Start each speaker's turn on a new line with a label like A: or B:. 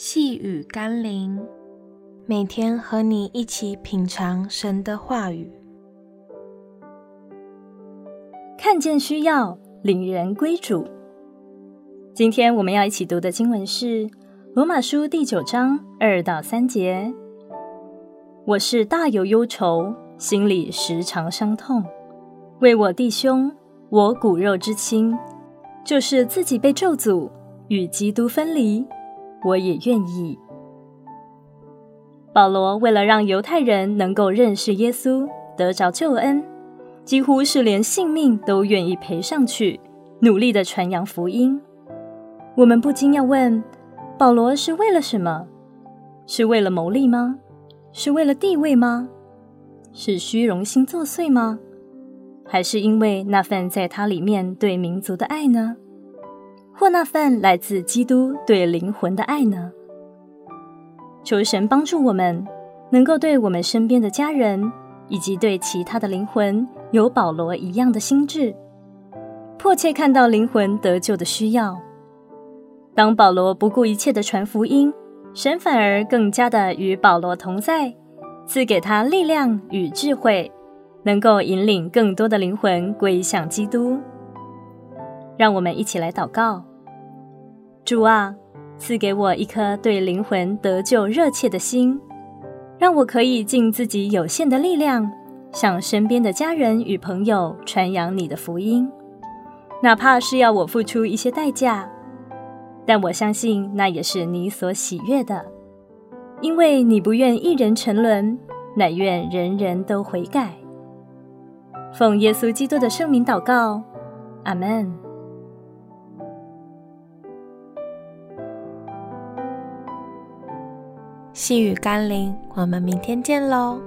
A: 细雨甘霖，每天和你一起品尝神的话语，
B: 看见需要，领人归主。今天我们要一起读的经文是《罗马书》第九章二到三节。我是大有忧愁，心里时常伤痛，为我弟兄，我骨肉之亲，就是自己被咒诅，与基督分离。我也愿意。保罗为了让犹太人能够认识耶稣，得着救恩，几乎是连性命都愿意赔上去，努力的传扬福音。我们不禁要问：保罗是为了什么？是为了牟利吗？是为了地位吗？是虚荣心作祟吗？还是因为那份在他里面对民族的爱呢？或那份来自基督对灵魂的爱呢？求神帮助我们，能够对我们身边的家人以及对其他的灵魂有保罗一样的心智，迫切看到灵魂得救的需要。当保罗不顾一切的传福音，神反而更加的与保罗同在，赐给他力量与智慧，能够引领更多的灵魂归向基督。让我们一起来祷告。主啊，赐给我一颗对灵魂得救热切的心，让我可以尽自己有限的力量，向身边的家人与朋友传扬你的福音，哪怕是要我付出一些代价，但我相信那也是你所喜悦的，因为你不愿一人沉沦，乃愿人人都悔改。奉耶稣基督的圣名祷告，阿门。
A: 细雨甘霖，我们明天见喽。